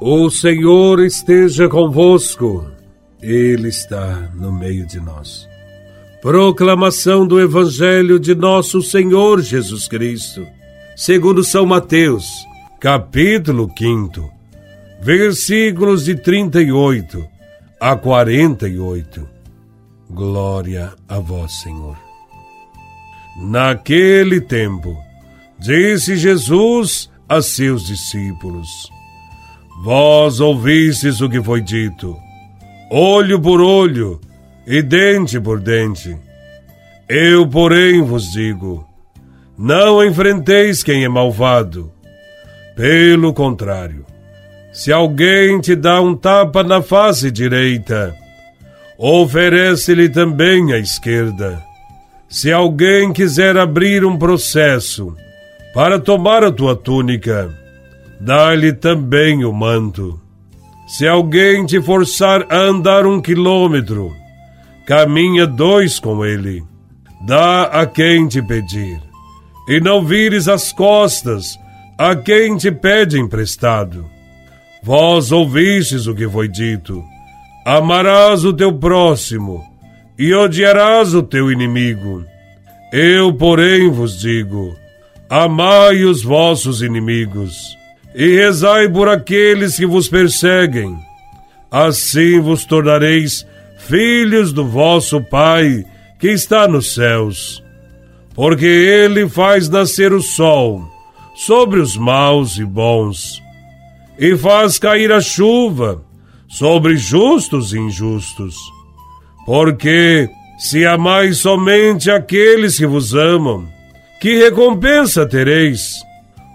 O Senhor esteja convosco, Ele está no meio de nós. Proclamação do Evangelho de Nosso Senhor Jesus Cristo, segundo São Mateus, capítulo 5, versículos de 38 a 48. Glória a Vós, Senhor. Naquele tempo, disse Jesus a seus discípulos: Vós ouvistes o que foi dito, olho por olho e dente por dente. Eu, porém, vos digo: não enfrenteis quem é malvado. Pelo contrário, se alguém te dá um tapa na face direita, oferece-lhe também a esquerda. Se alguém quiser abrir um processo para tomar a tua túnica, dá-lhe também o manto. Se alguém te forçar a andar um quilômetro, caminha dois com ele. Dá a quem te pedir, e não vires as costas a quem te pede emprestado. Vós ouvistes o que foi dito: amarás o teu próximo e odiarás o teu inimigo. Eu, porém, vos digo: amai os vossos inimigos e rezai por aqueles que vos perseguem. Assim vos tornareis filhos do vosso Pai que está nos céus. Porque ele faz nascer o sol sobre os maus e bons, e faz cair a chuva sobre justos e injustos. Porque se amais somente aqueles que vos amam, que recompensa tereis?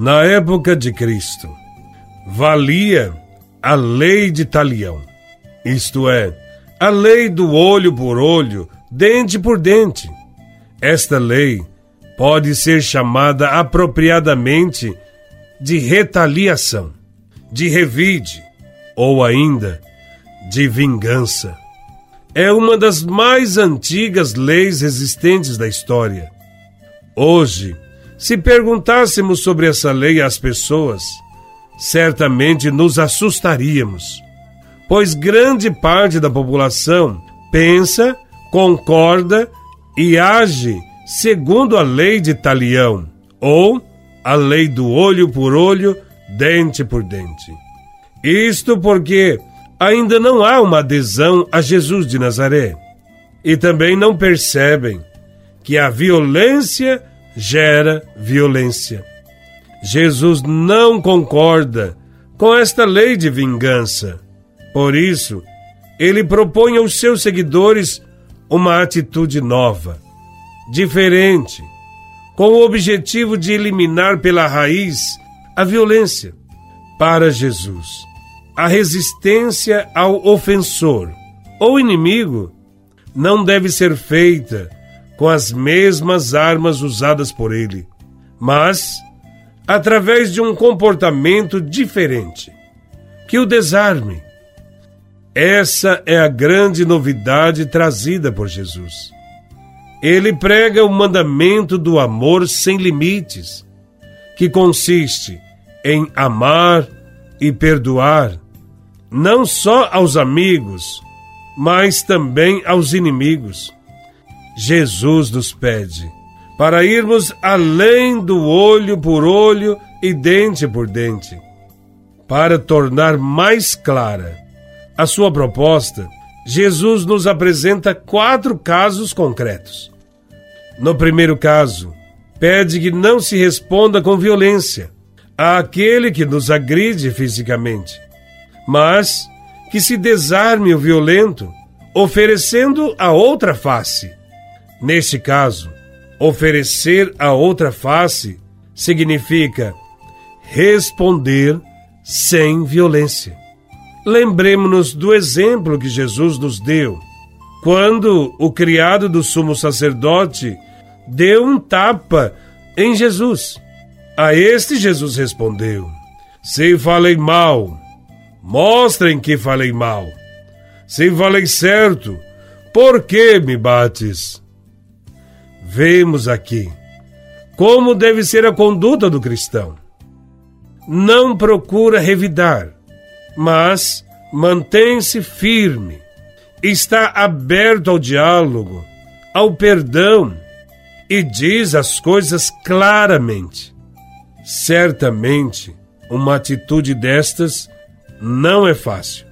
Na época de Cristo, valia a lei de Talião, isto é, a lei do olho por olho, dente por dente. Esta lei pode ser chamada apropriadamente de retaliação, de revide ou ainda de vingança. É uma das mais antigas leis existentes da história. Hoje, se perguntássemos sobre essa lei às pessoas, certamente nos assustaríamos, pois grande parte da população pensa, concorda e age segundo a lei de Talião, ou a lei do olho por olho, dente por dente. Isto porque ainda não há uma adesão a Jesus de Nazaré e também não percebem que a violência gera violência. Jesus não concorda com esta lei de vingança. Por isso, ele propõe aos seus seguidores uma atitude nova, diferente, com o objetivo de eliminar pela raiz a violência. Para Jesus, a resistência ao ofensor ou inimigo não deve ser feita com as mesmas armas usadas por ele, mas através de um comportamento diferente, que o desarme. Essa é a grande novidade trazida por Jesus. Ele prega o mandamento do amor sem limites, que consiste em amar e perdoar, não só aos amigos, mas também aos inimigos. Jesus nos pede para irmos além do olho por olho e dente por dente. Para tornar mais clara a sua proposta, Jesus nos apresenta quatro casos concretos. No primeiro caso, pede que não se responda com violência àquele que nos agride fisicamente, mas que se desarme o violento, oferecendo a outra face Neste caso, oferecer a outra face significa responder sem violência. Lembremos-nos do exemplo que Jesus nos deu, quando o criado do sumo sacerdote deu um tapa em Jesus. A este Jesus respondeu: Se falei mal, mostrem que falei mal. Se falei certo, por que me bates? Vemos aqui como deve ser a conduta do cristão. Não procura revidar, mas mantém-se firme. Está aberto ao diálogo, ao perdão e diz as coisas claramente. Certamente, uma atitude destas não é fácil,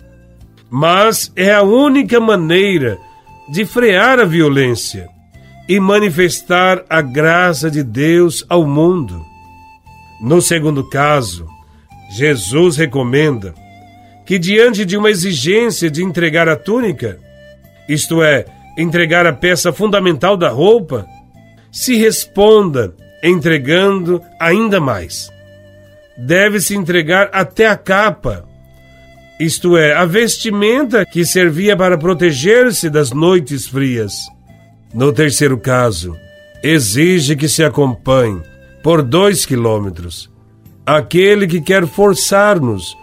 mas é a única maneira de frear a violência e manifestar a graça de Deus ao mundo. No segundo caso, Jesus recomenda que, diante de uma exigência de entregar a túnica, isto é, entregar a peça fundamental da roupa, se responda entregando ainda mais. Deve-se entregar até a capa, isto é, a vestimenta que servia para proteger-se das noites frias. No terceiro caso, exige que se acompanhe por dois quilômetros aquele que quer forçar-nos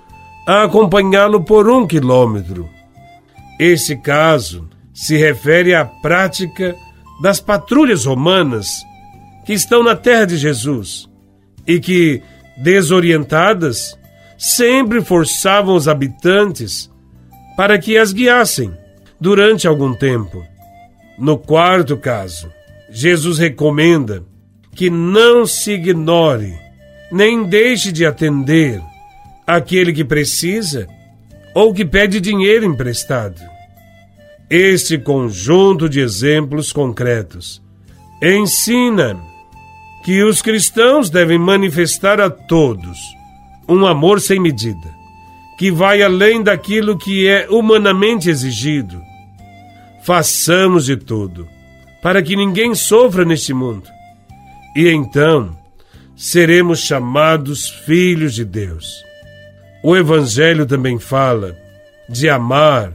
a acompanhá-lo por um quilômetro. Esse caso se refere à prática das patrulhas romanas que estão na terra de Jesus e que, desorientadas, sempre forçavam os habitantes para que as guiassem durante algum tempo. No quarto caso, Jesus recomenda que não se ignore, nem deixe de atender aquele que precisa ou que pede dinheiro emprestado. Este conjunto de exemplos concretos ensina que os cristãos devem manifestar a todos um amor sem medida, que vai além daquilo que é humanamente exigido. Façamos de tudo para que ninguém sofra neste mundo. E então seremos chamados filhos de Deus. O Evangelho também fala de amar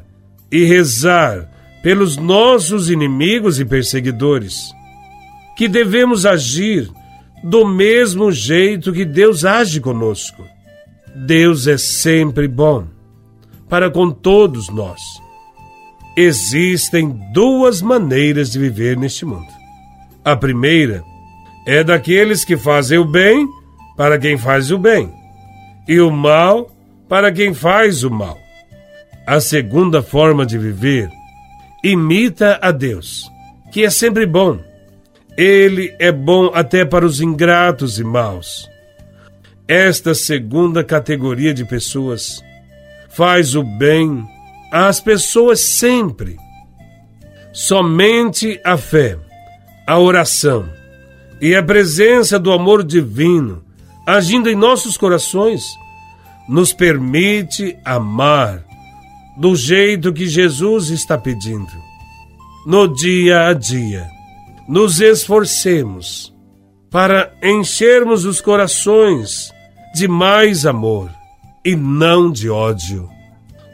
e rezar pelos nossos inimigos e perseguidores, que devemos agir do mesmo jeito que Deus age conosco. Deus é sempre bom para com todos nós. Existem duas maneiras de viver neste mundo. A primeira é daqueles que fazem o bem para quem faz o bem, e o mal para quem faz o mal. A segunda forma de viver imita a Deus, que é sempre bom. Ele é bom até para os ingratos e maus. Esta segunda categoria de pessoas faz o bem às pessoas sempre. Somente a fé, a oração e a presença do amor divino agindo em nossos corações nos permite amar do jeito que Jesus está pedindo. No dia a dia, nos esforcemos para enchermos os corações de mais amor e não de ódio.